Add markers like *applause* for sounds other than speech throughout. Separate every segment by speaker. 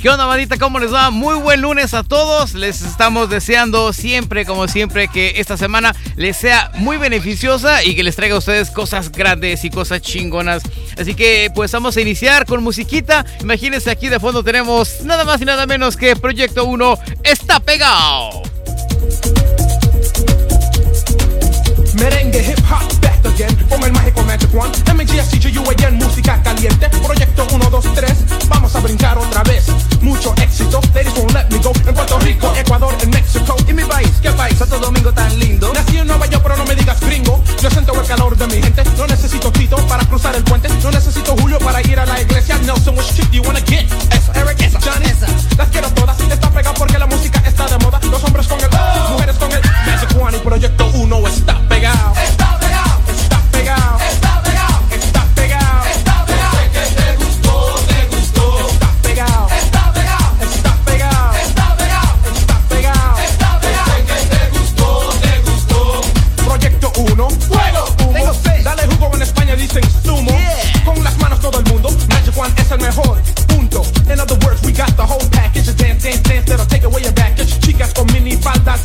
Speaker 1: ¿Qué onda, bandita? ¿Cómo les va? Muy buen lunes a todos. Les estamos deseando siempre, como siempre, que esta semana les sea muy beneficiosa y que les traiga a ustedes cosas grandes y cosas chingonas. Así que, pues vamos a iniciar con musiquita. Imagínense, aquí de fondo tenemos nada más y nada menos que Proyecto 1 está pegado.
Speaker 2: Merengue, hip hop, again Con el mágico Magic One. MGSCGUAN, música caliente. Proyecto 1, 2, 3 Vamos a brincar otra vez. Mucho éxito Ladies won't let me go. En Puerto Rico, Ecuador, en México. Y mi país, ¿qué país? Santo Domingo tan lindo. Nací en Nueva York pero no me digas gringo. Yo siento el calor de mi gente. No necesito Tito para cruzar el puente. No necesito Julio para ir a la iglesia. Nelson, which chick do you wanna get? Esa, Eric, esa, Johnny esa. Las quiero todas Está pegado porque la música está de moda. Los hombres con el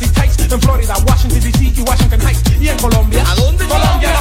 Speaker 2: mini faldas y tights. En Florida, Washington DC y Washington Heights. Y en Colombia.
Speaker 3: ¿A dónde?
Speaker 2: Colombia,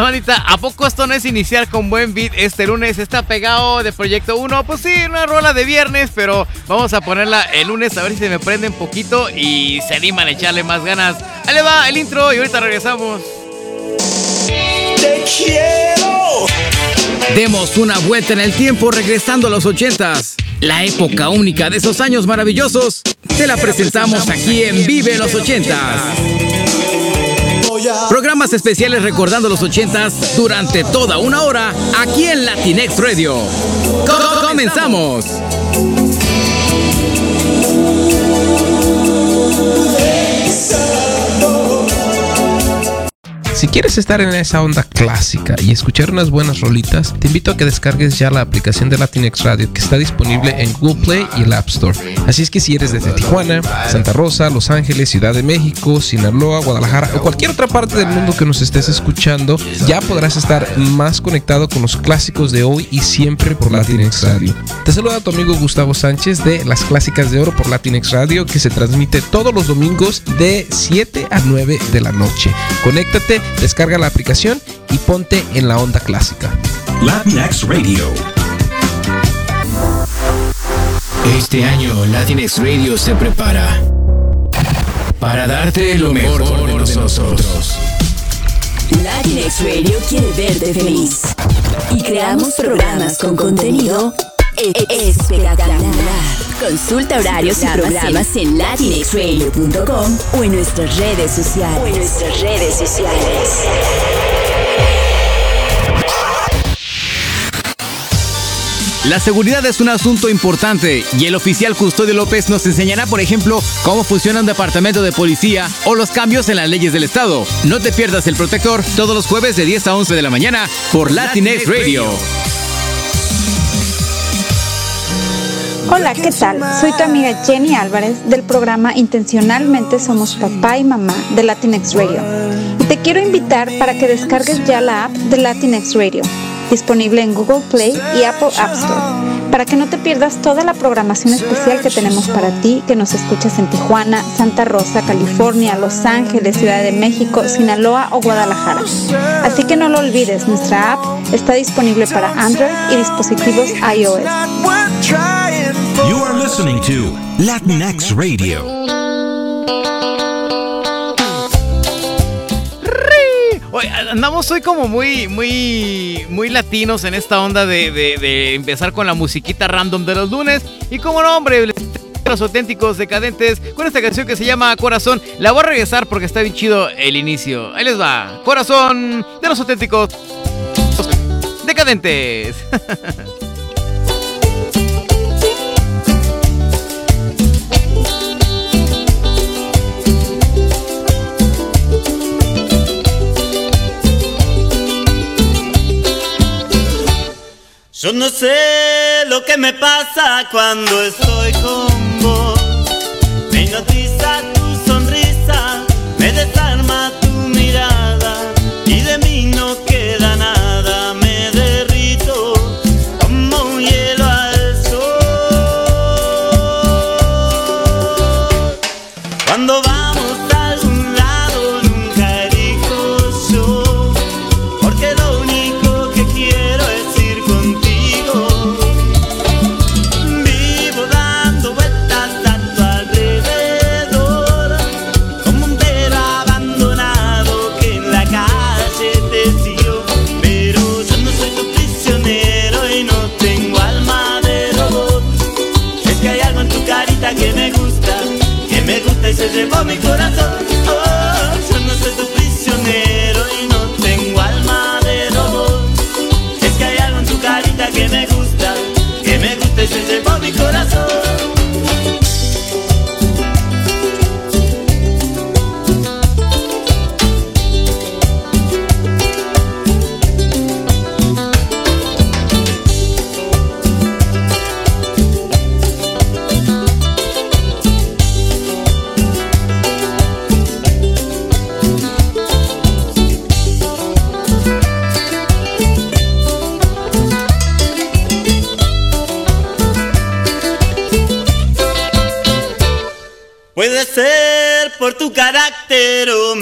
Speaker 1: onda, bandita? ¿A poco esto no es iniciar con buen beat este lunes? Está pegado de Proyecto 1. Pues sí, una rola de viernes, pero vamos a ponerla el lunes a ver si se me prende un poquito y se animan a echarle más ganas. Ahí le va el intro y ahorita regresamos.
Speaker 2: Te quiero.
Speaker 1: Demos una vuelta en el tiempo regresando a los 80s. La época única de esos años maravillosos. Te la presentamos aquí en Vive los 80s. Programa
Speaker 4: Programas especiales recordando los 80s durante toda una hora aquí en Latinx Radio. Co- ¡Comenzamos!
Speaker 5: Si quieres estar en esa onda clásica y escuchar unas buenas rolitas, te invito a que descargues ya la aplicación de Latinx Radio que está disponible en Google Play y el App Store. Así es que si eres desde Tijuana, Santa Rosa, Los Ángeles, Ciudad de México, Sinaloa, Guadalajara o cualquier otra parte del mundo que nos estés escuchando, ya podrás estar más conectado con los clásicos de hoy y siempre por Latinx Radio. Te saluda tu amigo Gustavo Sánchez de Las Clásicas de Oro por Latinx Radio que se transmite todos los domingos de 7 a 9 de la noche. Conéctate, descarga la aplicación y ponte en la onda clásica.
Speaker 6: Latinx Radio.
Speaker 4: Este año Latinx Radio se prepara para darte lo mejor de nosotros.
Speaker 7: Latinx Radio quiere verte feliz. Y creamos programas con contenido e- espectacular. Consulta horarios y programas en latinxradio.com o en nuestras redes sociales. O en nuestras redes sociales.
Speaker 4: La seguridad es un asunto importante y el oficial Custodio López nos enseñará, por ejemplo, cómo funciona un departamento de policía o los cambios en las leyes del Estado. No te pierdas el protector todos los jueves de 10 a 11 de la mañana por Latinx Radio.
Speaker 8: Hola, ¿qué tal? Soy tu amiga Jenny Álvarez del programa Intencionalmente Somos Papá y Mamá de Latinx Radio. Y te quiero invitar para que descargues ya la app de Latinx Radio, disponible en Google Play y Apple App Store, para que no te pierdas toda la programación especial que tenemos para ti que nos escuchas en Tijuana, Santa Rosa, California, Los Ángeles, Ciudad de México, Sinaloa o Guadalajara. Así que no lo olvides, nuestra app está disponible para Android y dispositivos iOS.
Speaker 6: You are listening to Radio.
Speaker 1: Andamos hoy como muy, muy, muy latinos en esta onda de empezar con la musiquita random de los lunes. Y como no, hombre, los auténticos decadentes con esta canción que se llama Corazón. La voy a regresar porque está bien chido el inicio. Ahí les va. Corazón de los auténticos decadentes. *laughs*
Speaker 9: Yo no sé lo que me pasa cuando estoy con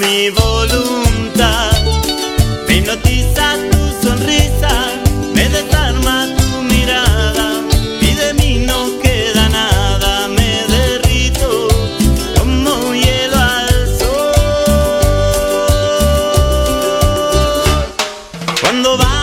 Speaker 9: mi voluntad. Me hipnotiza tu sonrisa, me desarma tu mirada y de mí no queda nada. Me derrito como hielo al sol. Cuando vamos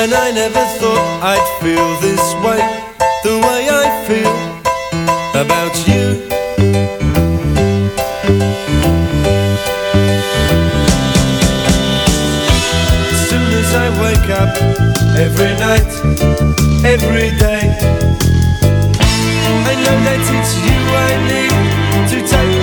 Speaker 3: And I never thought I'd feel this way, the way I feel about you. As soon as I wake up, every night, every day. I know that it's you I need to take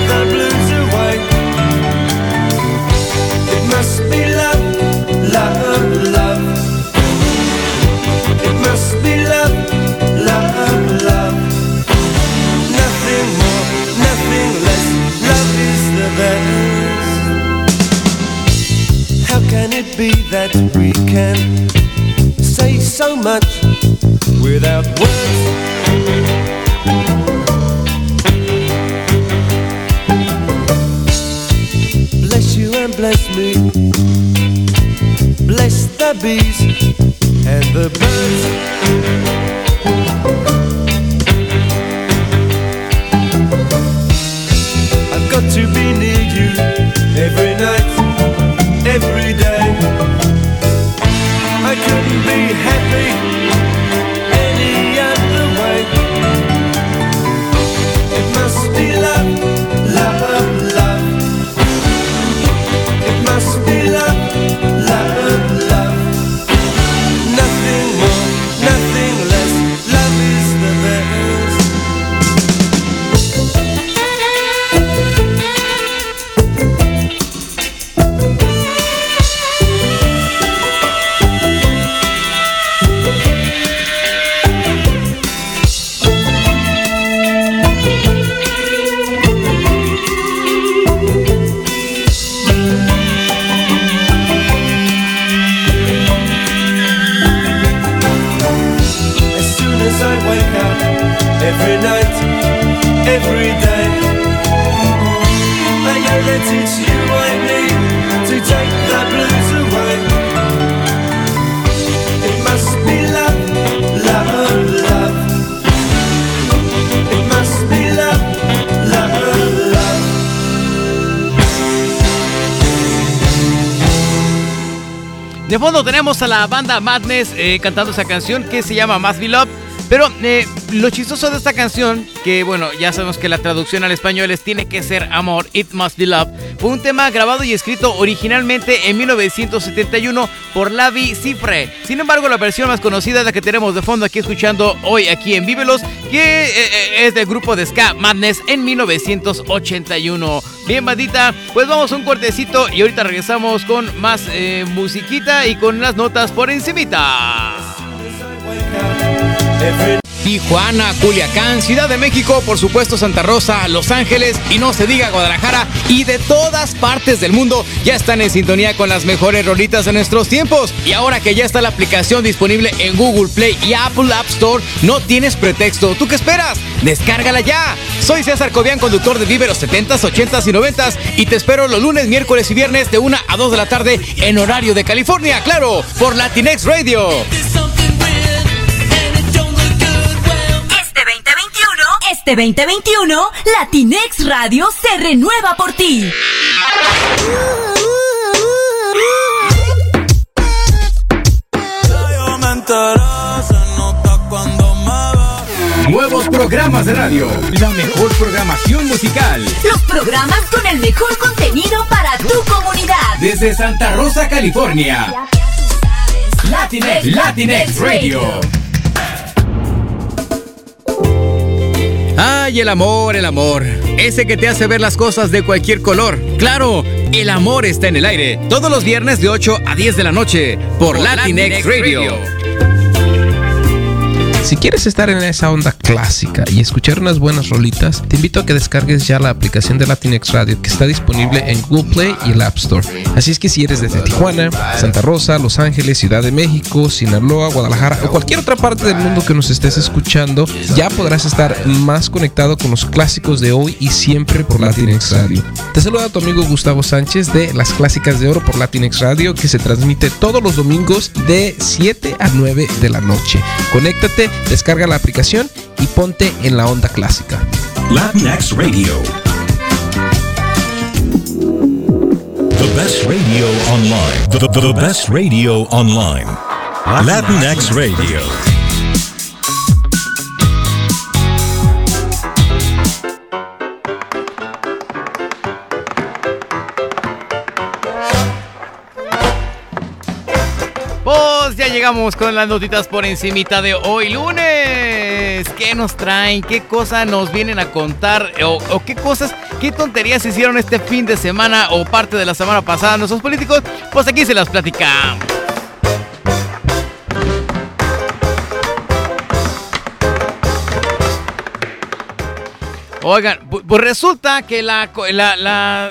Speaker 3: we can say so much without words? Bless you and bless me. Bless the bees and the birds.
Speaker 1: De fondo tenemos a la banda Madness eh, cantando esa canción que se llama Must Be Love. Pero eh, lo chistoso de esta canción, que bueno, ya sabemos que la traducción al español es Tiene que ser amor, It Must Be Love, fue un tema grabado y escrito originalmente en 1971 por Lavi Cifre. Sin embargo, la versión más conocida es la que tenemos de fondo aquí escuchando hoy aquí en Vívelos, que eh, eh, es del grupo de Ska Madness en 1981. Bien, bandita, pues vamos a un cortecito y ahorita regresamos con más eh, musiquita y con las notas por encimita.
Speaker 4: Tijuana, Culiacán, Ciudad de México, por supuesto Santa Rosa, Los Ángeles y no se diga Guadalajara y de todas partes del mundo ya están en sintonía con las mejores rolitas de nuestros tiempos. Y ahora que ya está la aplicación disponible en Google Play y Apple App Store, no tienes pretexto. ¿Tú qué esperas? Descárgala ya. Soy César Cobian, conductor de Vive los 70s, 80s y 90s y te espero los lunes, miércoles y viernes de 1 a 2 de la tarde en horario de California, claro, por Latinex Radio.
Speaker 7: Este 2021, Latinex Radio se renueva por ti.
Speaker 4: Nuevos programas de radio, la mejor programación musical.
Speaker 7: Los programas con el mejor contenido para tu comunidad.
Speaker 4: Desde Santa Rosa, California. Latinex, Latinex Radio. Ay, el amor, el amor. Ese que te hace ver las cosas de cualquier color. Claro, el amor está en el aire. Todos los viernes de 8 a 10 de la noche por, Latinex, Radio.
Speaker 5: Si quieres estar en esa onda clásica y escuchar unas buenas rolitas, te invito a que descargues ya la aplicación de Latinex Radio que está disponible en Google Play y el App Store. Así es que si eres desde Tijuana, Santa Rosa, Los Ángeles, Ciudad de México, Sinaloa, Guadalajara o cualquier otra parte del mundo que nos estés escuchando, ya podrás estar más conectado con los clásicos de hoy y siempre por Latinex Radio. Te saluda tu amigo Gustavo Sánchez de Las Clásicas de Oro por Latinex Radio que se transmite todos los domingos de 7 a 9 de la noche. Conéctate, descarga la aplicación y ponte en la onda clásica.
Speaker 6: Latinx Radio. The best radio online. The, the- the best radio online. Latinx Radio.
Speaker 1: Llegamos con las notitas por encimita de hoy lunes. ¿Qué nos traen? ¿Qué cosas nos vienen a contar? ¿O, qué cosas, qué tonterías hicieron este fin de semana o parte de la semana pasada nuestros políticos? Pues aquí se las platicamos. Oigan, pu- pues resulta que la, la,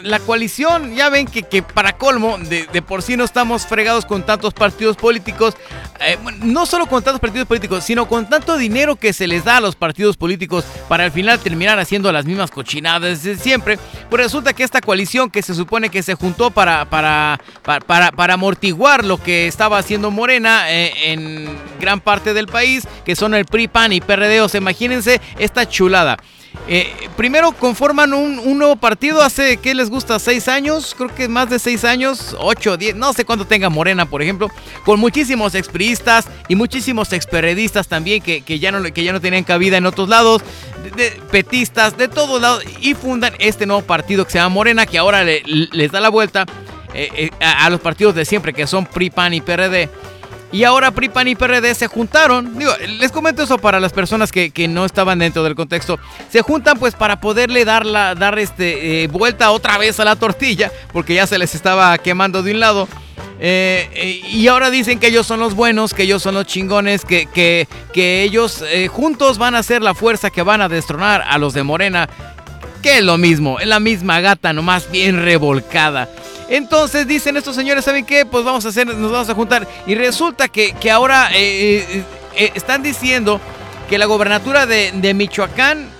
Speaker 1: la- coalición, ya ven que, que para colmo, de, de por sí no estamos fregados con tantos partidos políticos, eh, no solo con tantos partidos políticos, sino con tanto dinero que se les da a los partidos políticos para al final terminar haciendo las mismas cochinadas de siempre. Pues resulta que esta coalición que se supone que se juntó para, para, para, para- para amortiguar lo que estaba haciendo Morena eh, en gran parte del país, que son el PRI, PAN y PRD, o sea, imagínense esta chulada. Eh, primero conforman un, nuevo partido hace, ¿qué les gusta? ¿Seis años? Creo que más de seis años, ocho, diez, no sé cuánto tenga Morena, por ejemplo, con muchísimos expriistas y muchísimos experedistas también que, que ya no, que ya no tenían cabida en otros lados, de, petistas, de todos lados, y fundan este nuevo partido que se llama Morena, que ahora le- les da la vuelta eh, eh, a, a los partidos de siempre, que son PRI, PAN y PRD. Y ahora PRI, PAN y PRD se juntaron. Les comento eso para las personas que, que no estaban dentro del contexto. Se juntan pues para poderle dar, la, dar este, eh, vuelta otra vez a la tortilla, porque ya se les estaba quemando de un lado. Eh, eh, y ahora dicen que ellos son los buenos, que ellos son los chingones, que, que, que ellos juntos van a ser la fuerza que van a destronar a los de Morena. Que es lo mismo, es la misma gata, nomás bien revolcada. Entonces dicen estos señores, ¿saben qué? Pues vamos a hacer, nos vamos a juntar. Y resulta que, que ahora eh, eh, eh, están diciendo que la gobernatura de, de Michoacán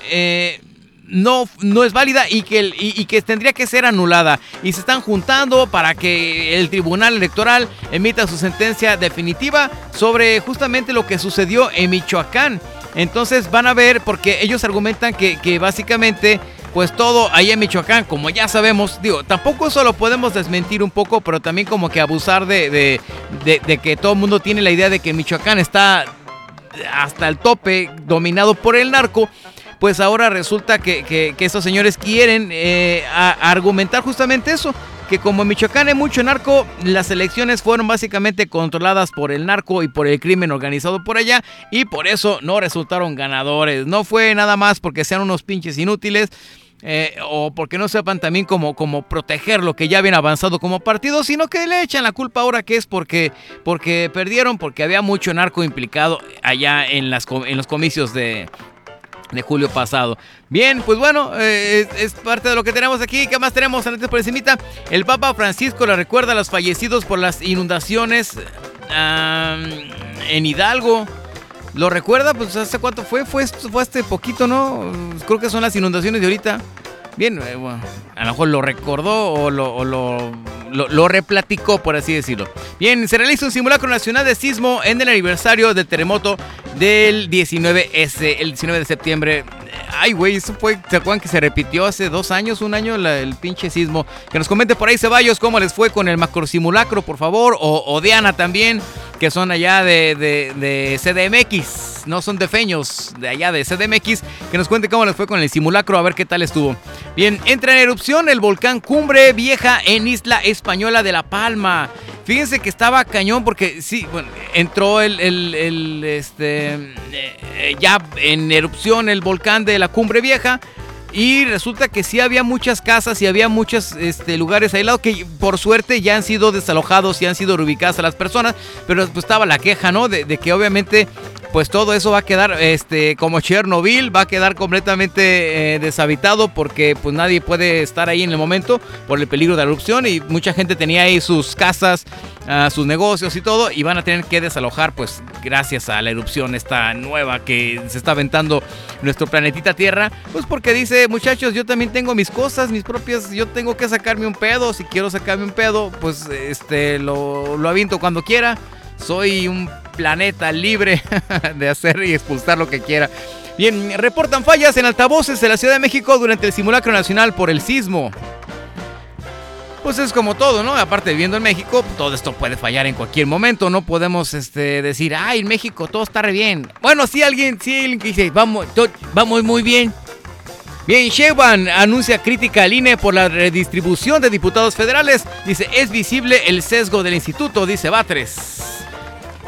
Speaker 1: no, no es válida y que, y que tendría que ser anulada. Y se están juntando para que el Tribunal Electoral emita su sentencia definitiva sobre justamente lo que sucedió en Michoacán. Entonces van a ver, porque ellos argumentan que, básicamente, pues todo ahí en Michoacán, como ya sabemos, digo, tampoco eso lo podemos desmentir un poco, pero también como que abusar de, de, que todo el mundo tiene la idea de que Michoacán está hasta el tope, dominado por el narco, pues ahora resulta que, que, que estos señores quieren eh, argumentar justamente eso. Que como en Michoacán hay mucho narco, las elecciones fueron básicamente controladas por el narco y por el crimen organizado por allá y por eso no resultaron ganadores. No fue nada más porque sean unos pinches inútiles, eh, o porque no sepan también cómo, cómo proteger lo que ya habían avanzado como partido, sino que le echan la culpa ahora que es porque, porque perdieron, porque había mucho narco implicado allá en, las, en los comicios de, de julio pasado. Bien, pues bueno, eh, es, parte de lo que tenemos aquí. ¿Qué más tenemos antes por encimita? El Papa Francisco le recuerda a los fallecidos por las inundaciones en Hidalgo. ¿Lo recuerda? Pues hace cuánto fue, fue, fue hace poquito, ¿no? Creo que son las inundaciones de ahorita. Bien, eh, bueno, a lo mejor lo recordó o lo, lo, replaticó, por así decirlo. Bien, se realiza un simulacro nacional de sismo en el aniversario del terremoto del 19S, el 19 de septiembre. Ay, güey, eso fue, ¿se acuerdan que se repitió hace dos años, un año, el pinche sismo? Que nos comente por ahí, Ceballos, cómo les fue con el macro simulacro, por favor, o, o Diana también, que son allá de, de- de CDMX, no son de feños, de allá de CDMX, que nos cuente cómo les fue con el simulacro, a ver qué tal estuvo. Bien, entra en erupción el volcán Cumbre Vieja en Isla Española de La Palma. Fíjense que estaba cañón porque sí, bueno, entró el, el- el, este, eh, ya en erupción el volcán de la Cumbre Vieja. Y resulta que sí había muchas casas y había muchos este, lugares aislados que por suerte ya han sido desalojados y han sido reubicadas a las personas. Pero pues estaba la queja, ¿no? De que obviamente pues todo eso va a quedar este, como Chernobyl, va a quedar completamente eh, deshabitado porque pues nadie puede estar ahí en el momento por el peligro de la erupción y mucha gente tenía ahí sus casas, ah, sus negocios y todo y van a tener que desalojar pues gracias a la erupción esta nueva que se está aventando nuestro planetita Tierra, pues porque dice muchachos yo también tengo mis cosas, mis propias, yo tengo que sacarme un pedo, si quiero sacarme un pedo pues este lo, lo aviento cuando quiera, soy un planeta libre *laughs* de hacer y expulsar lo que quiera. Bien, reportan fallas en altavoces de la Ciudad de México durante el simulacro nacional por el sismo. Pues es como todo, ¿no? Aparte viviendo en México, todo esto puede fallar en cualquier momento. No podemos este, decir, ay, en México todo está re bien. Bueno, si alguien, si alguien dice, vamos, vamos muy bien. Bien, Sheinbaum anuncia crítica al INE por la redistribución de diputados federales. Dice, es visible el sesgo del instituto, dice Batres.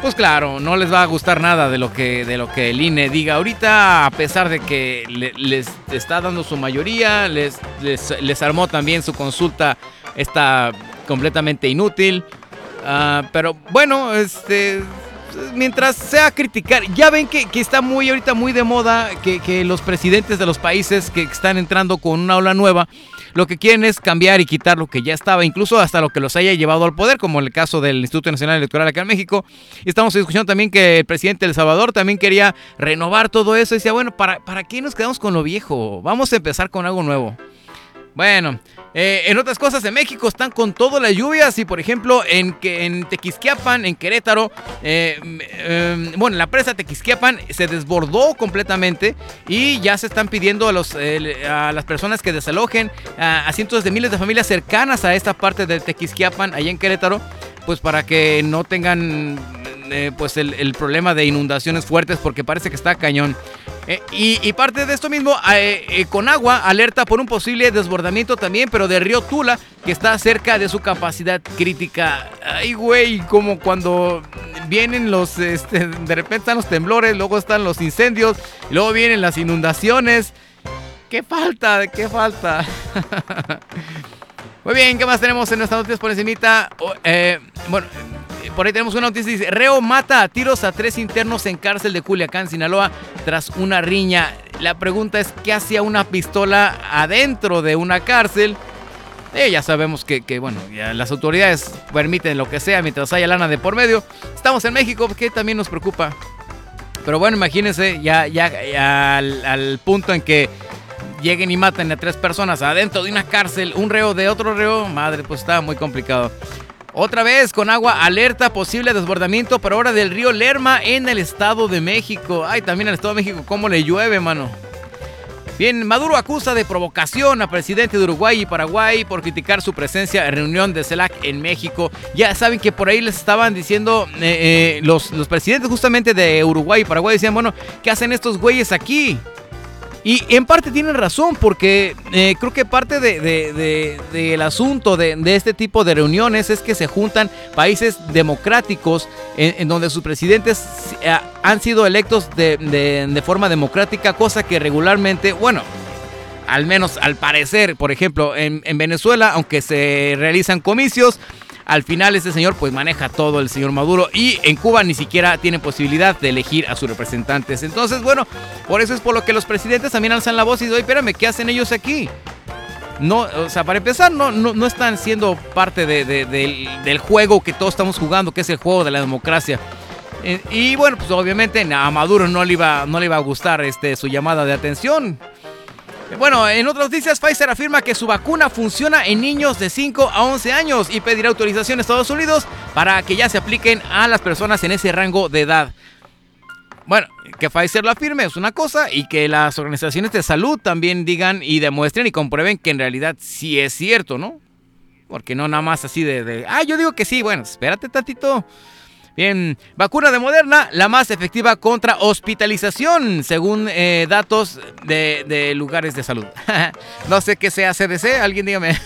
Speaker 1: Pues claro, no les va a gustar nada de lo que, de lo que el INE diga ahorita, a pesar de que le- les está dando su mayoría, les, les, les armó también su consulta, está completamente inútil. Ah, pero bueno, este, mientras sea criticar, ya ven que, que está muy ahorita muy de moda que, que los presidentes de los países que están entrando con una ola nueva, lo que quieren es cambiar y quitar lo que ya estaba, incluso hasta lo que los haya llevado al poder, como en el caso del Instituto Nacional Electoral acá en México. Estamos escuchando también que el presidente de El Salvador también quería renovar todo eso. Y decía, bueno, ¿para, ¿para qué nos quedamos con lo viejo? Vamos a empezar con algo nuevo. Bueno, eh, en otras cosas en México están con todas las lluvias y por ejemplo en, en Tequisquiapan, en Querétaro, eh, mm, eh, bueno, la presa Tequisquiapan se desbordó completamente y ya se están pidiendo a, los, a las personas que desalojen a, a cientos de miles de familias cercanas a esta parte de Tequisquiapan, allá en Querétaro, pues para que no tengan eh, pues el, problema de inundaciones fuertes porque parece que está cañón. Eh, y, parte de esto mismo, eh, eh, Conagua alerta por un posible desbordamiento también, pero de río Tula, que está cerca de su capacidad crítica. Ay, güey, como cuando vienen los, este, de repente están los temblores, luego están los incendios, luego vienen las inundaciones. ¿Qué falta? ¿Qué falta? *laughs* Muy bien, ¿qué más tenemos en nuestras noticias por encimita? Eh, bueno, eh, por ahí tenemos una noticia, dice, Reo mata a tiros a tres internos en cárcel de Culiacán, Sinaloa, tras una riña. La pregunta es, ¿qué hacía una pistola adentro de una cárcel? Eh, ya sabemos que, bueno, ya las autoridades permiten lo que sea mientras haya lana de por medio. Estamos en México, que también nos preocupa. Pero bueno, imagínense ya, al punto en que lleguen y maten a tres personas adentro de una cárcel, un reo de otro reo, madre, pues está muy complicado. Otra vez con agua alerta posible desbordamiento, pero ahora del río Lerma en el Estado de México. Ay, también al Estado de México, ¿cómo le llueve, mano? Bien, Maduro acusa de provocación a presidente de Uruguay y Paraguay por criticar su presencia en reunión de CELAC en México. Ya saben que por ahí les estaban diciendo eh, eh, los, los presidentes justamente de Uruguay y Paraguay decían, bueno, ¿qué hacen estos güeyes aquí? Y en parte tienen razón, porque eh, creo que parte del de, de, asunto de, este tipo de reuniones es que se juntan países democráticos en, donde sus presidentes eh, han sido electos de, forma democrática, cosa que regularmente, bueno, al menos al parecer, por ejemplo, en Venezuela, aunque se realizan comicios, al final este señor pues maneja todo el señor Maduro y en Cuba ni siquiera tiene posibilidad de elegir a sus representantes. Entonces, bueno, por eso es por lo que los presidentes también alzan la voz y dicen, espérame, ¿qué hacen ellos aquí? No, o sea, para empezar, no, no, no están siendo parte de- de- del, juego que todos estamos jugando, que es el juego de la democracia. Eh, Y bueno, pues obviamente a Maduro no le iba, no le iba a gustar este, su llamada de atención. Bueno, en otras noticias, Pfizer afirma que su vacuna funciona en niños de 5 a 11 años y pedirá autorización a Estados Unidos para que ya se apliquen a las personas en ese rango de edad. Bueno, que Pfizer lo afirme es una cosa y que las organizaciones de salud también digan y demuestren y comprueben que en realidad sí es cierto, ¿no? Porque no nada más así de, de, ah, yo digo que sí, bueno, espérate tantito. Bien, vacuna de Moderna, la más efectiva contra hospitalización, según eh, datos de, de lugares de salud. *laughs* no sé qué sea CDC, alguien dígame.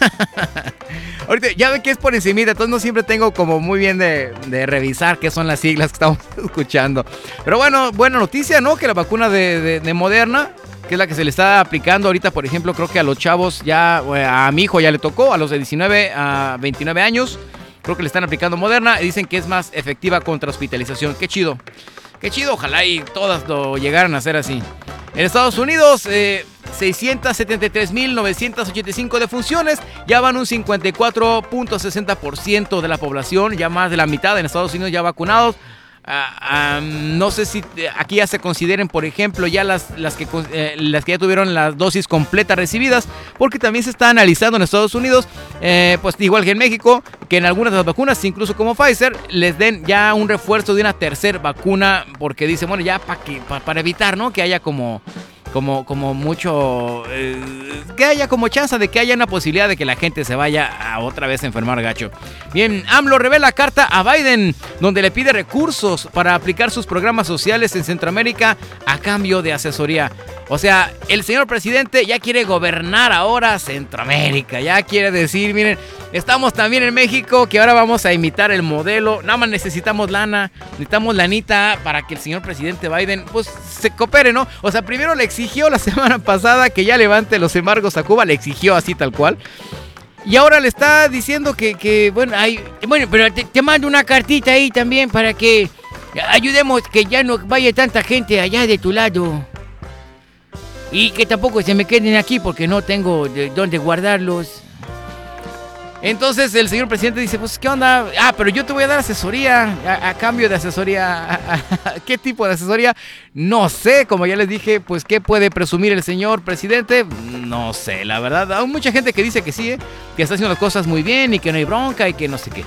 Speaker 1: *laughs* Ahorita ya ven que es por encima, entonces no siempre tengo como muy bien de, de revisar qué son las siglas que estamos *laughs* escuchando. Pero bueno, buena noticia, ¿no? Que la vacuna de, de- de Moderna, que es la que se le está aplicando ahorita, por ejemplo, creo que a los chavos ya, a mi hijo ya le tocó, a los de 19 a 29 años. Creo que le están aplicando Moderna y dicen que es más efectiva contra hospitalización. Qué chido. Qué chido, ojalá y todas lo llegaran a hacer así. En Estados Unidos, eh, 673.985 defunciones, ya van un 54.60% de la población, ya más de la mitad en Estados Unidos ya vacunados. Ah, ah, no sé si eh, aquí ya se consideren, por ejemplo, ya las, las, que, eh, las que ya tuvieron las dosis completas recibidas, porque también se está analizando en Estados Unidos, eh, pues igual que en México, que en algunas de las vacunas, incluso como Pfizer, les den ya un refuerzo de una tercera vacuna, porque dicen, bueno, ya para para evitar, ¿no? Que haya como como, como mucho. eh, que haya como chance de que haya una posibilidad de que la gente se vaya a otra vez a enfermar gacho. Bien, AMLO revela carta a Biden donde le pide recursos para aplicar sus programas sociales en Centroamérica a cambio de asesoría. O sea, el señor presidente ya quiere gobernar ahora Centroamérica. Ya quiere decir, miren, estamos también en México que ahora vamos a imitar el modelo. Nada más necesitamos lana, necesitamos lanita para que el señor presidente Biden pues se coopere, ¿no? O sea, primero le exigió la *laughs* semana pasada que ya levante los embargos a Cuba, le exigió así tal cual. Y ahora le está diciendo que, bueno, hay, bueno, pero te, te mando una cartita ahí también para que ayudemos que ya no vaya tanta gente allá de tu lado. Y que tampoco se me queden aquí porque no tengo de dónde guardarlos. Entonces el señor presidente dice, pues, ¿qué onda? Ah, pero yo te voy a dar asesoría, a, cambio de asesoría. ¿Qué tipo de asesoría? No sé, como ya les dije, pues, ¿qué puede presumir el señor presidente? No sé, la verdad. Hay mucha gente que dice que sí, ¿eh? que está haciendo las cosas muy bien y que no hay bronca y que no sé qué.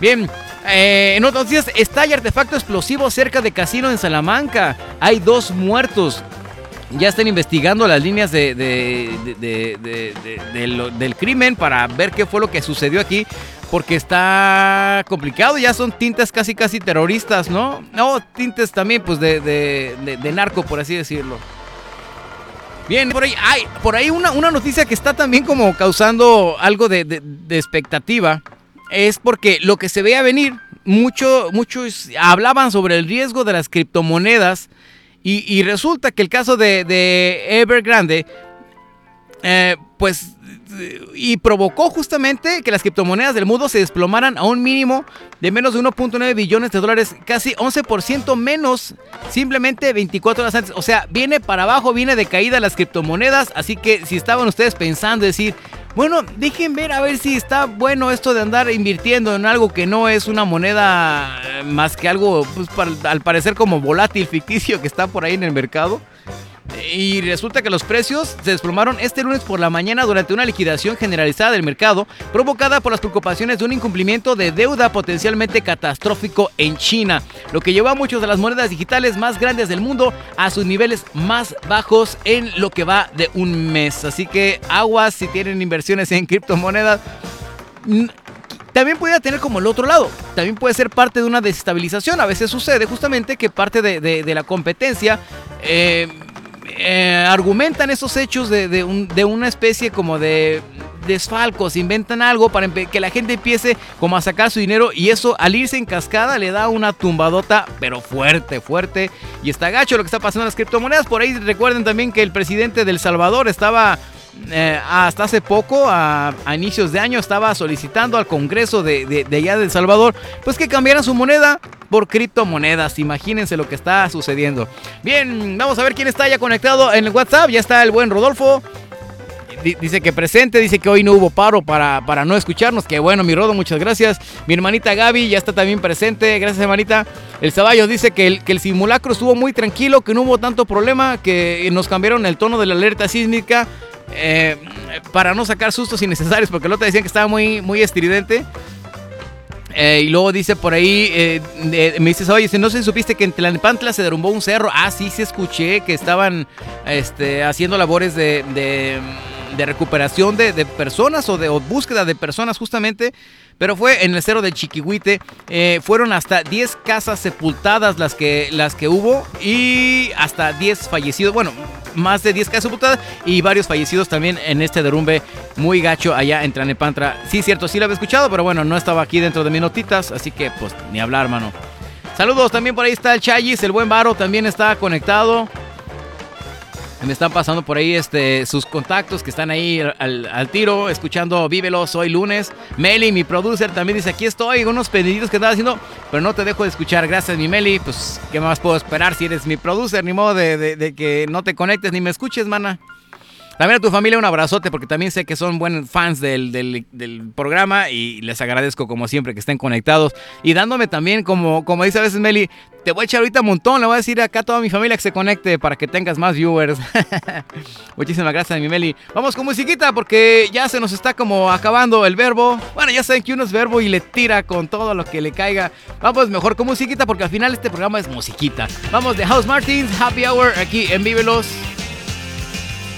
Speaker 1: Bien, eh, en otros días estalla artefacto explosivo cerca de casino en Salamanca. Hay dos muertos. Ya están investigando las líneas de, de- de- lo- del crimen para ver qué fue lo que sucedió aquí. Porque está complicado, ya son tintes casi casi terroristas, ¿no? No, tintes también pues de narco, por así decirlo. Bien, por ahí, hay, por ahí una, una noticia que está también como causando algo de, de- de expectativa. Es porque lo que se veía venir, mucho, muchos hablaban sobre el riesgo de las criptomonedas. Y, resulta que el caso de, de Evergrande, eh, pues, y provocó justamente que las criptomonedas del mundo se desplomaran a un mínimo de menos de 1.9 billones de dólares, casi 11% menos, simplemente 24 horas antes. O sea, viene para abajo, viene de caída las criptomonedas, así que si estaban ustedes pensando decir, bueno, dejen ver a ver si está bueno esto de andar invirtiendo en algo que no es una moneda eh, más que algo, pues, al parecer como volátil, ficticio que está por ahí en el mercado. Y resulta que los precios se desplomaron este lunes por la mañana durante una liquidación generalizada del mercado provocada por las preocupaciones de un incumplimiento de deuda potencialmente catastrófico en China, lo que llevó a muchas de las monedas digitales más grandes del mundo a sus niveles más bajos en lo que va de un mes. Así que aguas si tienen inversiones en criptomonedas. También puede tener como el otro lado. También puede ser parte de una desestabilización. A veces sucede justamente que parte de la competencia eh, eh, argumentan esos hechos de, de un- de una especie como de, desfalcos, inventan algo para que la gente empiece como a sacar su dinero y eso al irse en cascada le da una tumbadota, pero fuerte, fuerte. Y está gacho lo que está pasando en las criptomonedas. Por ahí recuerden también que el presidente del Salvador estaba eh, hasta hace poco, a, a inicios de año, estaba solicitando al Congreso de, de, de allá de El Salvador, pues que cambiaran su moneda por criptomonedas. Imagínense lo que está sucediendo. Bien, vamos a ver quién está ya conectado en el WhatsApp. Ya está el buen Rodolfo. Di- Dice que presente, dice que hoy no hubo paro para, para no escucharnos. Que bueno, mi Rodo, muchas gracias. Mi hermanita Gaby ya está también presente. Gracias, hermanita. El Ceballos dice que el, que el simulacro estuvo muy tranquilo, que no hubo tanto problema, que nos cambiaron el tono de la alerta sísmica eh, para no sacar sustos innecesarios, porque el otro decían que estaba muy, muy estridente. Eh, y luego dice por ahí, eh, de- me dices, oye, si no si supiste que en Tlalnepantla se derrumbó un cerro. Ah, sí, sí escuché que estaban este, haciendo labores de, de- recuperación de, de personas o de búsqueda de personas justamente. Pero fue en el cerro de Chiquihuite. Eh, fueron hasta 10 casas sepultadas las que, las que hubo y hasta 10 fallecidos. Bueno, más de 10 casas sepultadas y varios fallecidos también en este derrumbe muy gacho allá en Tlalnepantla. Sí, cierto, sí lo había escuchado, pero bueno, no estaba aquí dentro de mis notitas, así que pues ni hablar, mano. Saludos, también por ahí está el Chayis, el buen Varo también está conectado. Me están pasando por ahí este, sus contactos que están ahí al, tiro, escuchando Vívelos hoy lunes. Meli, mi producer, también dice, aquí estoy, unos pediditos que estaba haciendo, pero no te dejo de escuchar. Gracias, mi Meli. Pues, ¿qué más puedo esperar si eres mi producer? Ni modo de, de- de que no te conectes ni me escuches, mana. También a tu familia un abrazote porque también sé que son buenos fans del, del- programa y les agradezco como siempre que estén conectados y dándome también como, como dice a veces Meli, te voy a echar ahorita un montón, le voy a decir acá a toda mi familia que se conecte para que tengas más viewers. *laughs* Muchísimas gracias mi Meli. Vamos con musiquita porque ya se nos está como acabando el verbo. Bueno, ya saben que uno es verbo y le tira con todo lo que le caiga. Vamos mejor con musiquita porque al final este programa es musiquita. Vamos de House Martins, Happy Hour aquí en Vívelos.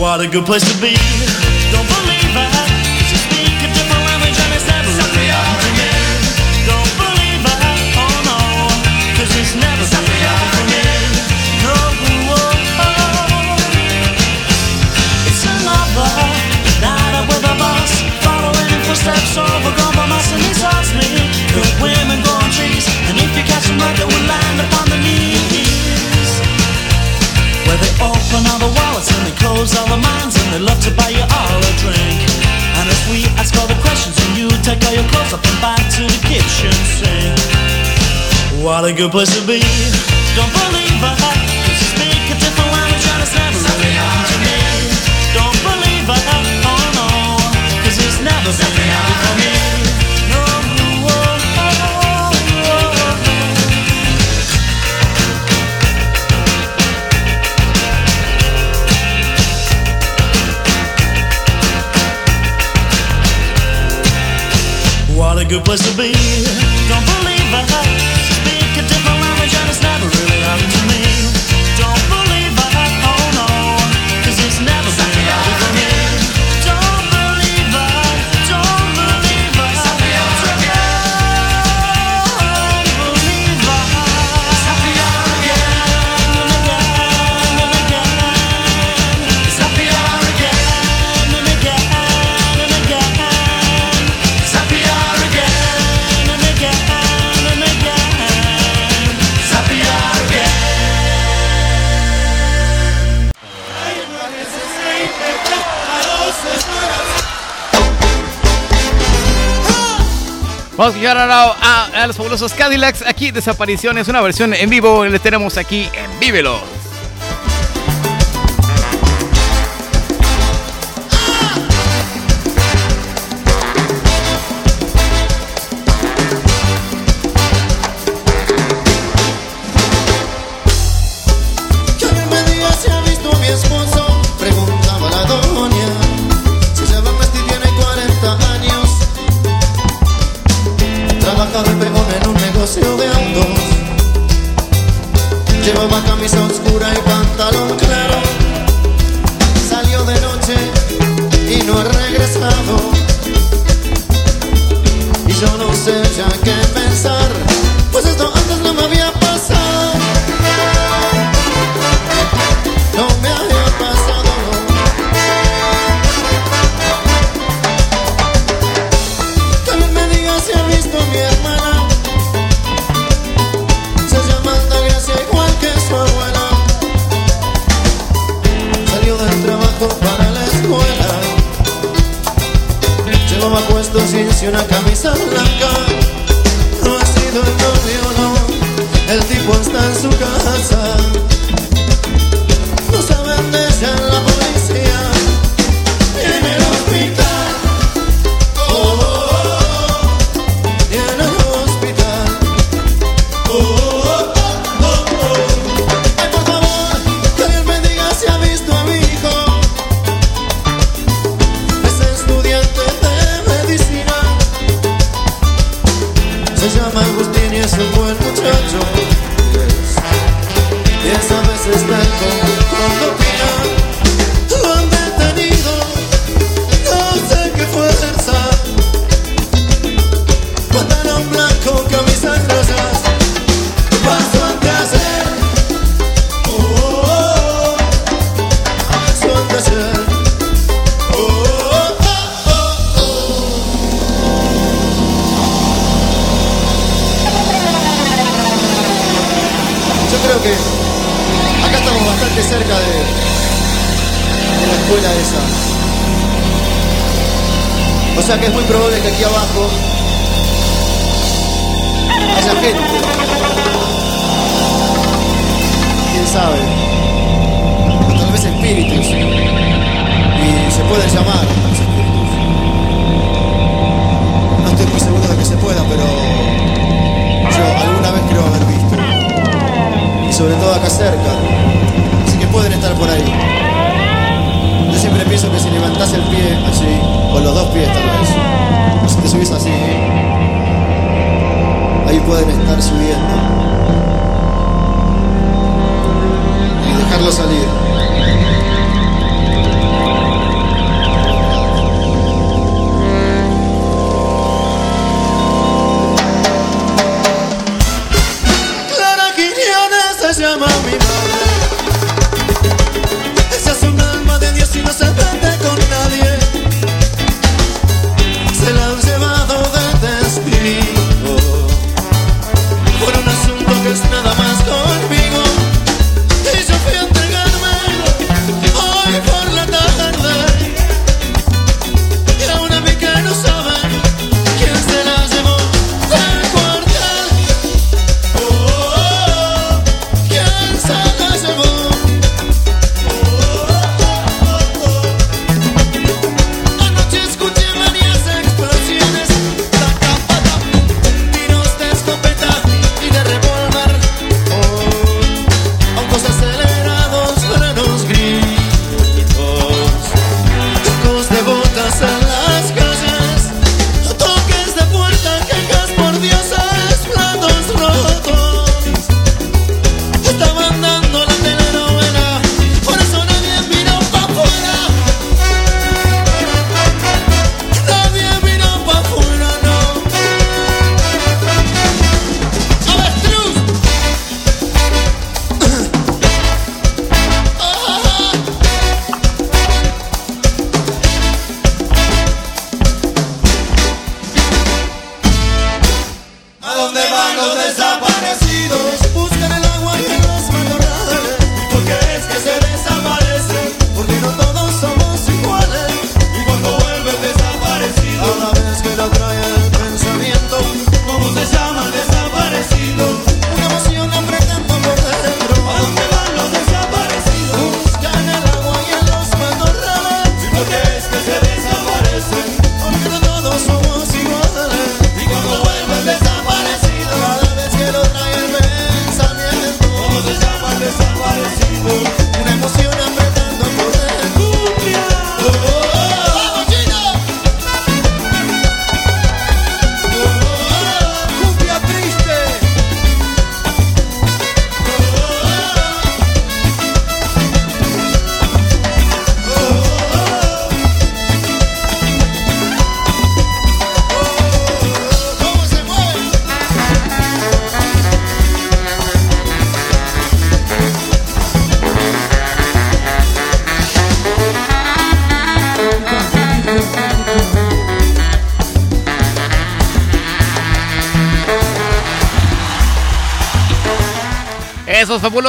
Speaker 10: What a good place to be. Don't believe it. 'cause you a different language and it's never. Don't believe. Oh no. 'cause it's never. No. It's out with a boss. Following in footsteps he's lost me. Women trees. And if you catch them they will land upon the knees. Where they open all the wallets and they close all the minds and they love to buy you all a drink. And if we ask all the questions and you take all your clothes off and back to the kitchen sink. What a good place to be. Don't believe it. 'cause you speak que
Speaker 1: eu possa Escuchar ahora a, los fabulosos Cadillacs. Aquí Desapariciones, una versión en vivo. Le tenemos aquí en Vívelos.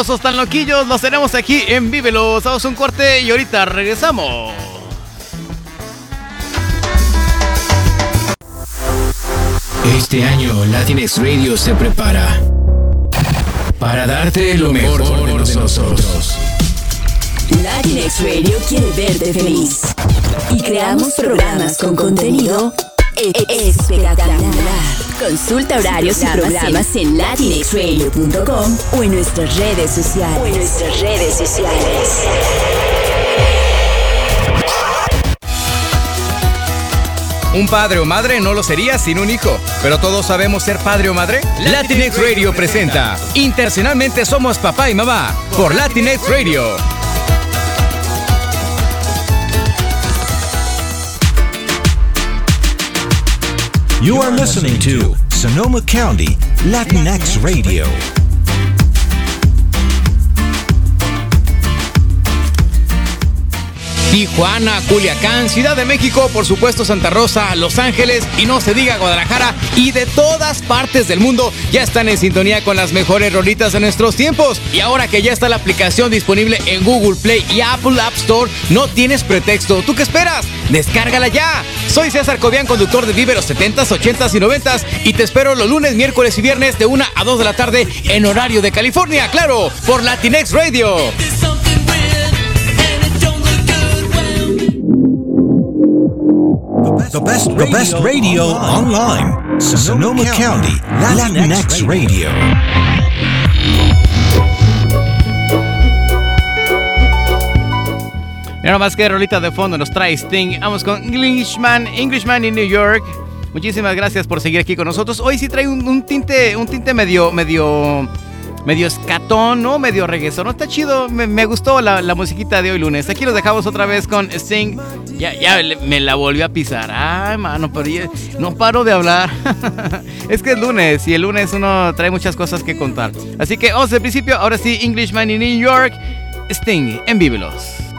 Speaker 1: Fabulosos tan loquillos los tenemos aquí en Vívelos. Damos un corte y ahorita regresamos.
Speaker 4: Este año Latinx Radio se prepara para darte lo mejor de nosotros.
Speaker 7: Latinx Radio quiere verte feliz. Y creamos programas con contenido e- espectacular. Consulta horarios y programas en latinxradio.com o en nuestras redes sociales. O en nuestras redes sociales.
Speaker 4: Un padre o madre no lo sería sin un hijo, pero todos sabemos ser padre o madre. Latinx Radio presenta Internacionalmente somos papá y mamá por Latinx Radio.
Speaker 6: You are listening to Sonoma County Latinx Radio.
Speaker 4: Tijuana, Culiacán, Ciudad de México, por supuesto Santa Rosa, Los Ángeles y no se diga Guadalajara y de todas partes del mundo ya están en sintonía con las mejores rolitas de nuestros tiempos. Y ahora que ya está la aplicación disponible en Google Play y Apple App Store, no tienes pretexto. ¿Tú qué esperas? Descárgala ya. Soy César Cobian, conductor de Vive los 70s, 80s y 90s y te espero los lunes, miércoles y viernes de 1 a 2 de la tarde en horario de California, claro, por Latinx Radio.
Speaker 6: The best, the best radio online. Sonoma County Latinx Radio.
Speaker 1: Mira nomás que rolita de fondo nos trae Sting. Vamos con Englishman, Englishman in New York. Muchísimas gracias por seguir aquí con nosotros. Hoy sí trae un, un tinte, un tinte medio, medio, medio escatón, ¿no? Medio reggaeton. ¿no? Está chido. Me, gustó la, musiquita de hoy lunes. Aquí los dejamos otra vez con Sting. Ya, ya me la volvió a pisar. Ay, mano, pero no paro de hablar. *laughs* es que es lunes y el lunes uno trae muchas cosas que contar. Así que vamos al principio. Ahora sí, Englishman in New York. Sting en Vívelos.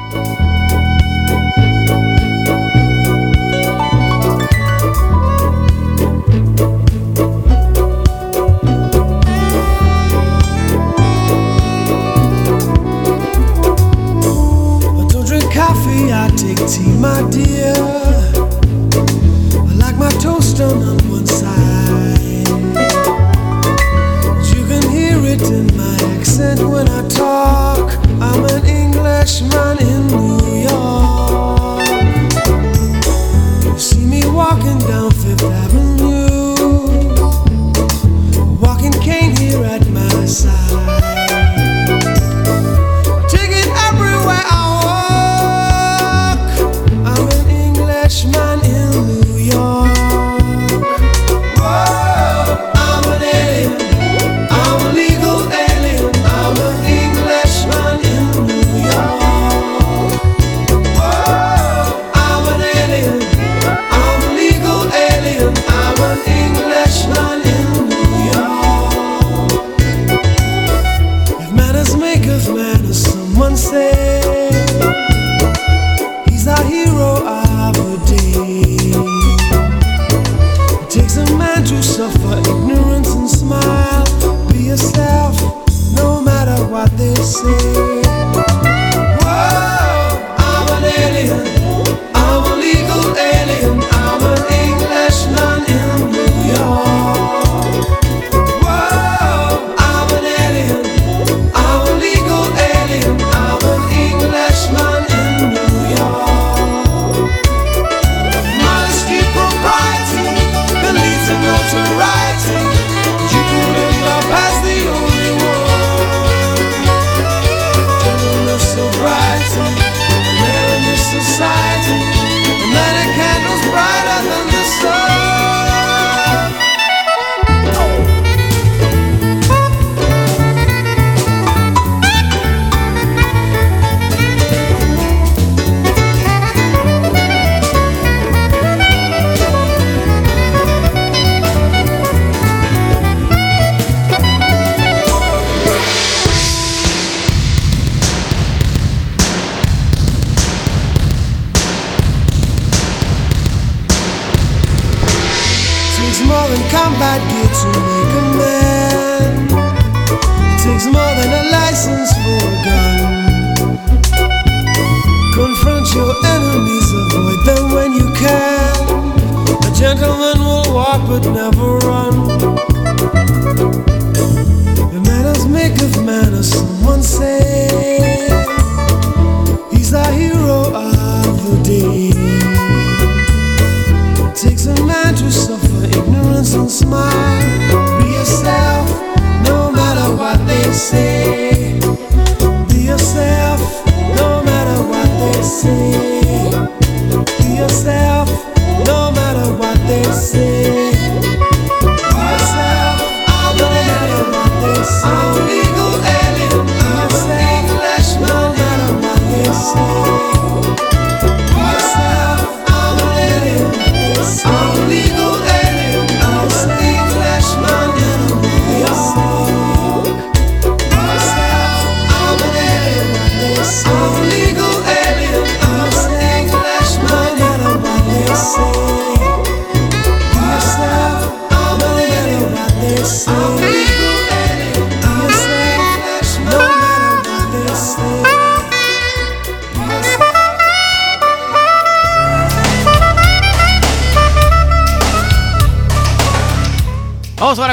Speaker 3: My dear. I like my toast on one side. You can hear it in my accent when I talk. I'm an Englishman in New but never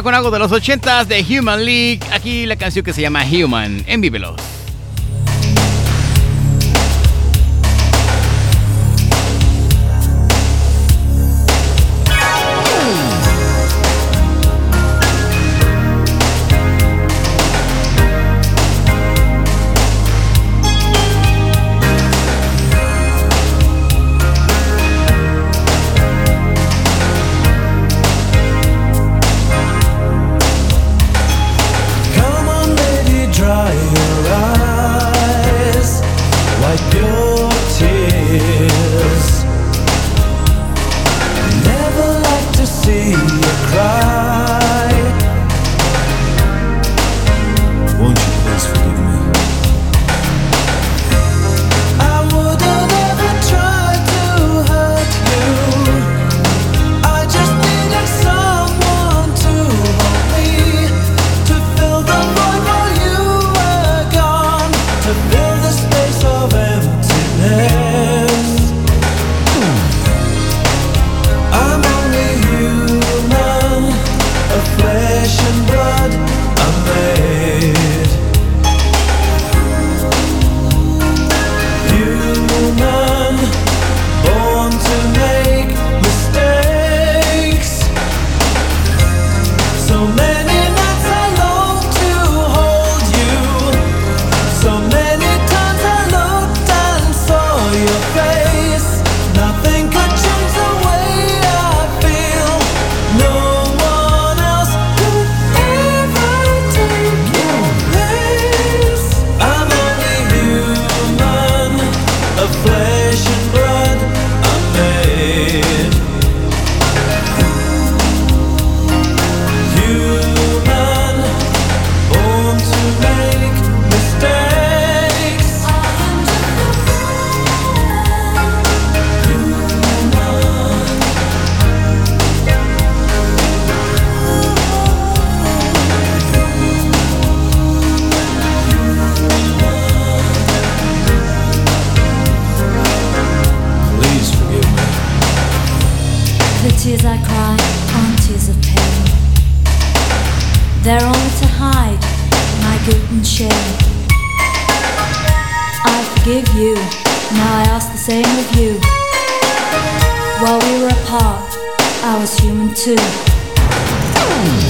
Speaker 1: con algo de los ochentas de Human League. Aquí la canción que se llama Human
Speaker 3: envívelos The
Speaker 11: tears I cry aren't tears of pain. They're only to hide my guilt and shame. I forgive you, now I ask the same of you. While we were apart, I was human too.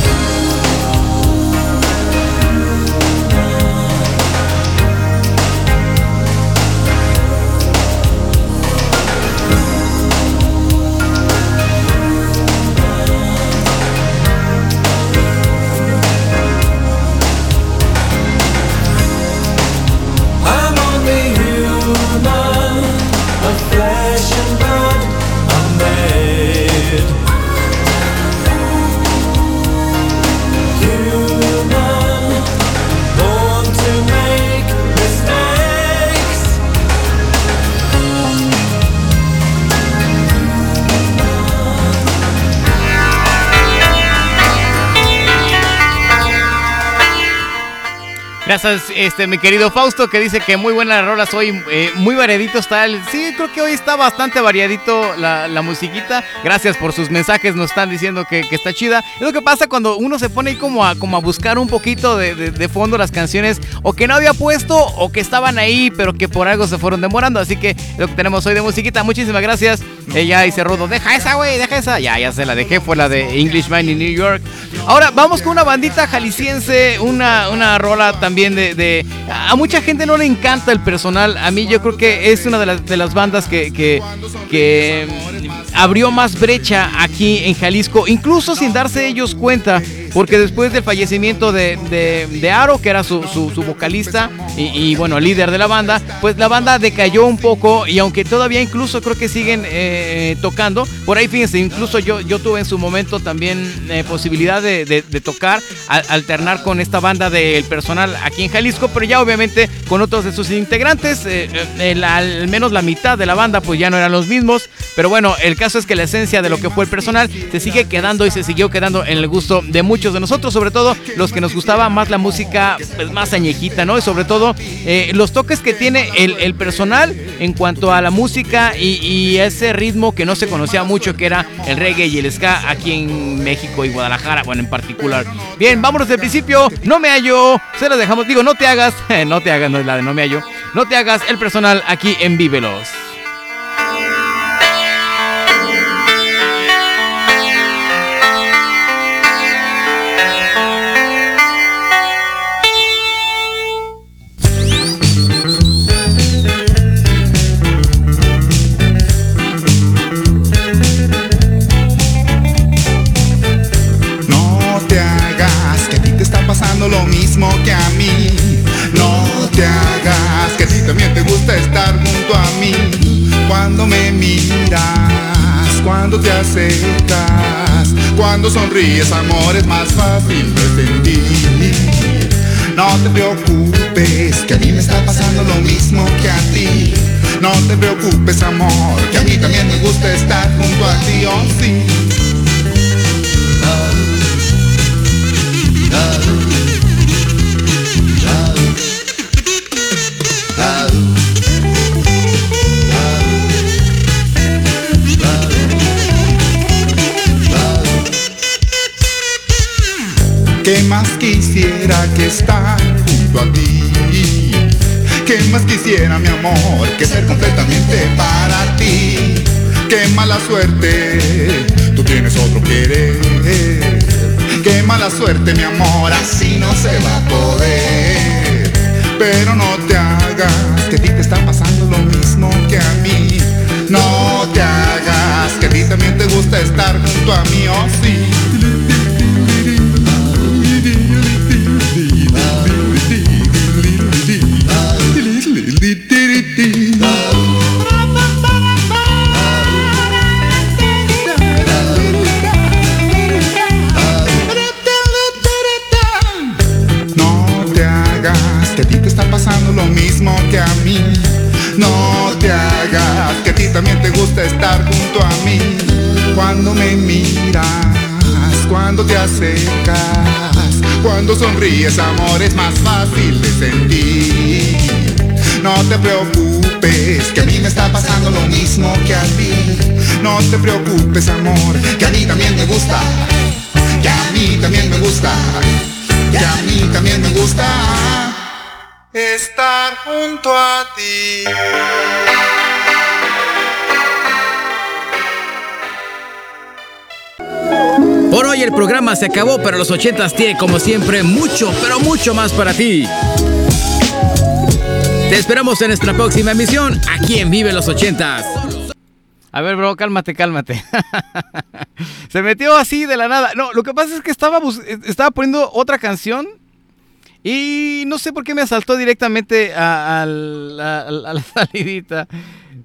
Speaker 1: Gracias, este, mi querido Fausto, que dice que muy buena rola soy, eh, muy variadito está el... Sí, creo que hoy está bastante variadito la, la musiquita. Gracias por sus mensajes, nos están diciendo que, que está chida. Es lo que pasa cuando uno se pone ahí como a, como a buscar un poquito de, de- fondo las canciones, o que no había puesto, o que estaban ahí, pero que por algo se fueron demorando. Así que lo que tenemos hoy de musiquita. Muchísimas gracias. Ella dice Rodo, deja esa, güey, deja esa. Ya, ya se la dejé, fue la de Englishman in New York. Ahora vamos con una bandita jalisciense, una, una rola también de, A mucha gente no le encanta el personal. A mí yo creo que es una de las, bandas que, que, mm, abrió más brecha aquí en Jalisco, incluso sin darse ellos cuenta. Porque después del fallecimiento de, de, de Aro, que era su, su- vocalista y, bueno, líder de la banda, pues la banda decayó un poco y aunque todavía incluso creo que siguen eh, tocando, por ahí fíjense, incluso yo, yo tuve en su momento también eh, posibilidad de, de- tocar, alternar con esta banda del personal aquí en Jalisco, pero ya obviamente con otros de sus integrantes, eh, eh, al menos la mitad de la banda pues ya no eran los mismos, pero bueno, el caso es que la esencia de lo que fue el personal se sigue quedando y se siguió quedando en el gusto de muchos de nosotros, sobre todo los que nos gustaba más la música pues, más añejita, ¿no? Y sobre todo eh, los toques que tiene el, personal en cuanto a la música y, y ese ritmo que no se conocía mucho, que era el reggae y el ska aquí en México y Guadalajara, bueno, en particular. Bien, vámonos del principio, no me hallo, se los dejamos, digo, no te hagas, *laughs* no te hagas, no es la de no me hallo, no te hagas el personal aquí en Vívelos.
Speaker 12: Cuando me miras, cuando te acercas, cuando sonríes, amor, es más fácil de sentir. No te preocupes, que a mí me está pasando lo mismo que a ti. No te preocupes, amor, que a mí también me gusta estar junto a ti, oh sí. ¿Qué más quisiera que estar junto a ti? ¿Qué más quisiera, mi amor, que ser completamente para ti? Qué mala suerte, tú tienes otro querer. Qué mala suerte, mi amor, así no se va a poder. Pero no te hagas, que a ti te está pasando lo mismo que a mí. No te hagas, que a ti también te gusta estar junto a mí, oh sí. Está pasando lo mismo que a mí. No te hagas que a ti también te gusta estar junto a mí. Cuando me miras, cuando te acercas, cuando sonríes, amor, es más fácil de sentir. No te preocupes, que a mí me está pasando lo mismo que a ti. No te preocupes, amor, que a mí también me gusta. Que a mí también me gusta. Que a mí también me gusta. Estar junto a ti.
Speaker 4: Por hoy el programa se acabó, pero los 80s tiene como siempre mucho, pero mucho más para ti. Te esperamos en nuestra próxima emisión aquí en Vive los 80s.
Speaker 1: A ver, bro, cálmate, cálmate. *laughs* Se metió así de la nada. No, lo que pasa es que estaba, bus- estaba poniendo otra canción y no sé por qué me asaltó directamente a, la *laughs* salidita.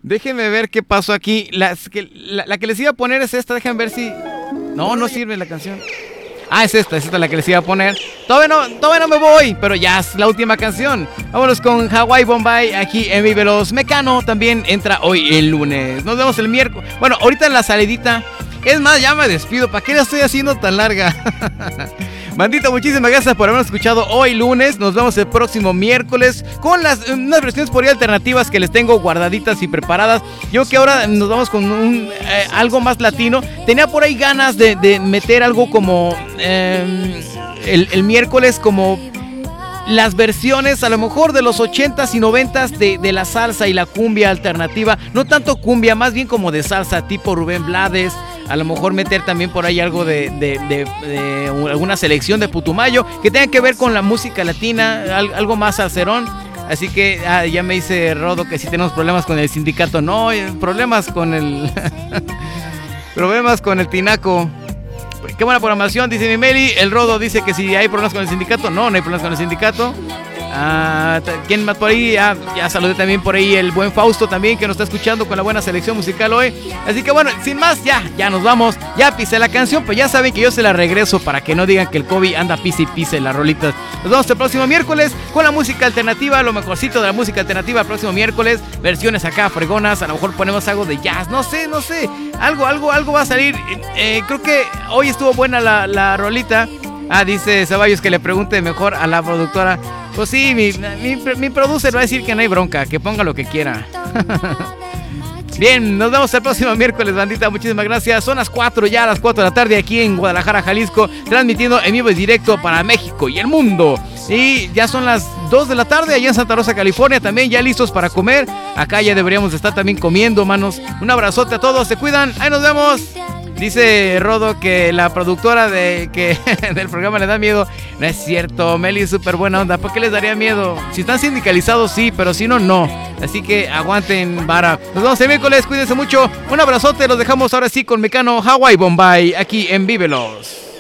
Speaker 1: Déjenme ver qué pasó aquí. La, que les iba a poner es esta. Déjenme ver si... No, no sirve la canción. Ah, es esta, es esta la que les iba a poner. Todavía no, todavía no me voy, pero ya es la última canción. Vámonos con Hawaii Bombay aquí en Vivelos. Mecano también entra hoy el lunes. Nos vemos el miércoles. Bueno, ahorita en la salidita Es más, ya me despido. ¿Para qué la estoy haciendo tan larga? *laughs* Bandita, muchísimas gracias por habernos escuchado hoy lunes. Nos vemos el próximo miércoles con las unas versiones por ahí alternativas que les tengo guardaditas y preparadas. Yo que ahora nos vamos con un, eh, algo más latino. Tenía por ahí ganas de, meter algo como eh, el, el miércoles como las versiones a lo mejor de los 80s y 90s de, de la salsa y la cumbia alternativa. No tanto cumbia, más bien como de salsa tipo Rubén Blades. A lo mejor meter también por ahí algo de, alguna selección de Putumayo que tenga que ver con la música latina, al- algo más salserón. Así que ah, ya me dice Rodo que si tenemos problemas con el sindicato. No, eh, problemas con el... *laughs* problemas con el tinaco. Qué buena programación, dice mi Meli. El Rodo dice que si hay problemas con el sindicato. No, no hay problemas con el sindicato. Ah, ¿Quién más por ahí? Ah, ya saludé también por ahí el buen Fausto también que nos está escuchando con la buena selección musical hoy. Así que bueno, sin más, ya, ya nos vamos. Ya pisé la canción, pues ya saben que yo se la regreso para que no digan que el Kobe anda pise y pise las rolitas. Nos vemos el próximo miércoles con la música alternativa, lo mejorcito de la música alternativa el próximo miércoles. Versiones acá fregonas, a lo mejor ponemos algo de jazz, no sé, no sé. Algo, algo, algo va a salir. Eh, creo que hoy estuvo buena la, la rolita. Ah, dice Ceballos que le pregunte mejor a la productora. Pues sí, mi, mi, mi producer va a decir que no hay bronca, que ponga lo que quiera. *laughs* Bien, nos vemos el próximo miércoles, bandita. Muchísimas gracias. Son las 4 ya, las 4 de la tarde aquí en Guadalajara, Jalisco, transmitiendo en vivo y directo para México y el mundo. Y ya son las 2 de la tarde allá en Santa Rosa, California, también ya listos para comer. Acá ya deberíamos estar también comiendo, manos. Un abrazote a todos, se cuidan. Ahí nos vemos. Dice Rodo que la productora de, que, *laughs* del programa le da miedo. No es cierto, Meli es súper buena onda. ¿Por qué les daría miedo? Si están sindicalizados, sí, pero si no, no. Así que aguanten, vara. Nos vemos el miércoles, cuídense mucho. Un abrazote, los dejamos ahora sí con Mecano Hawaii Bombay, aquí en Vívelos.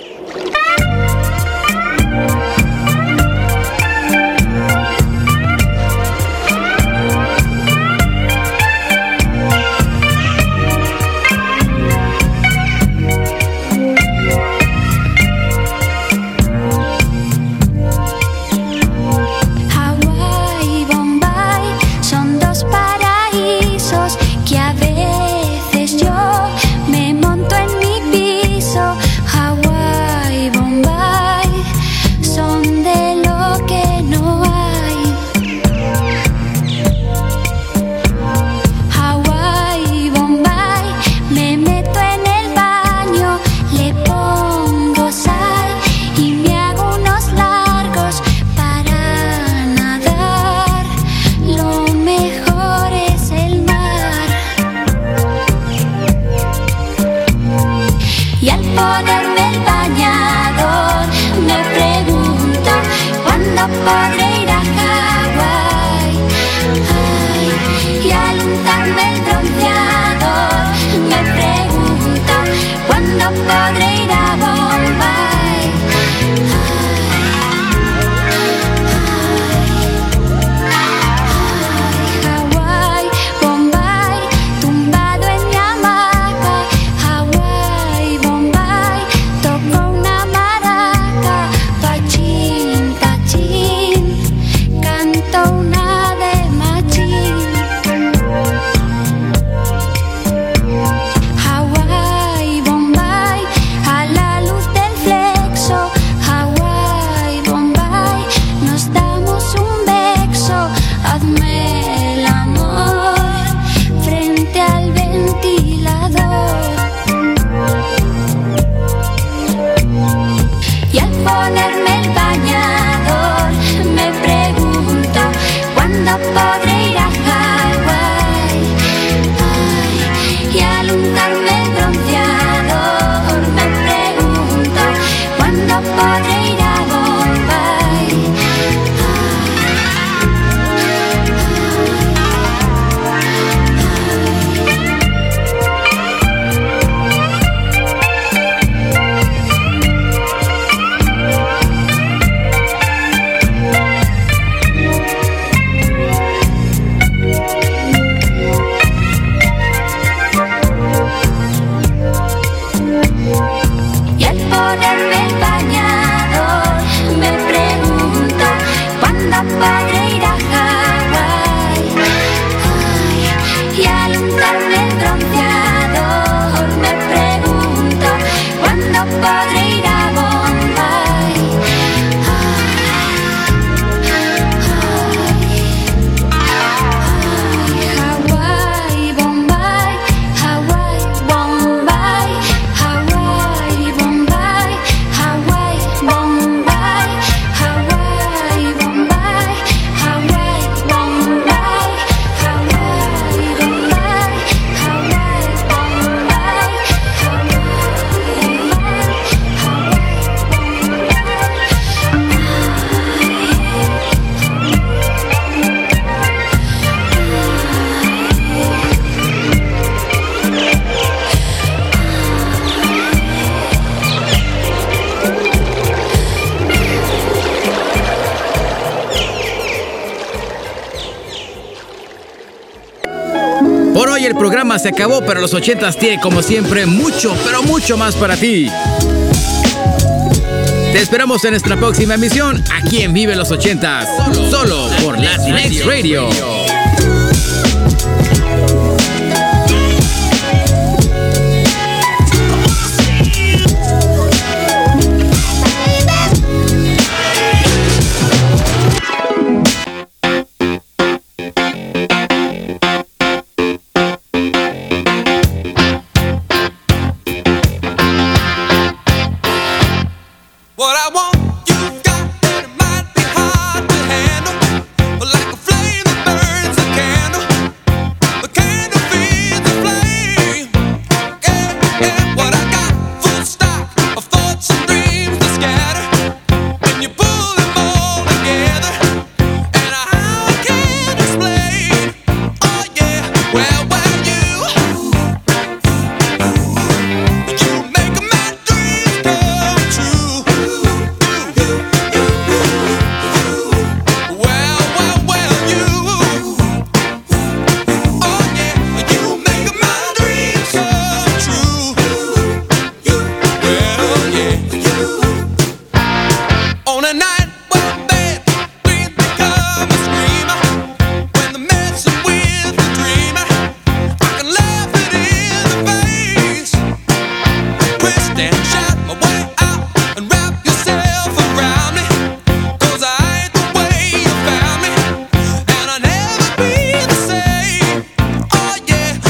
Speaker 1: El programa se acabó, pero los 80s tiene como siempre mucho, pero mucho más para ti. Te esperamos en nuestra próxima emisión aquí en Vive los 80s, solo por Latinx Radio.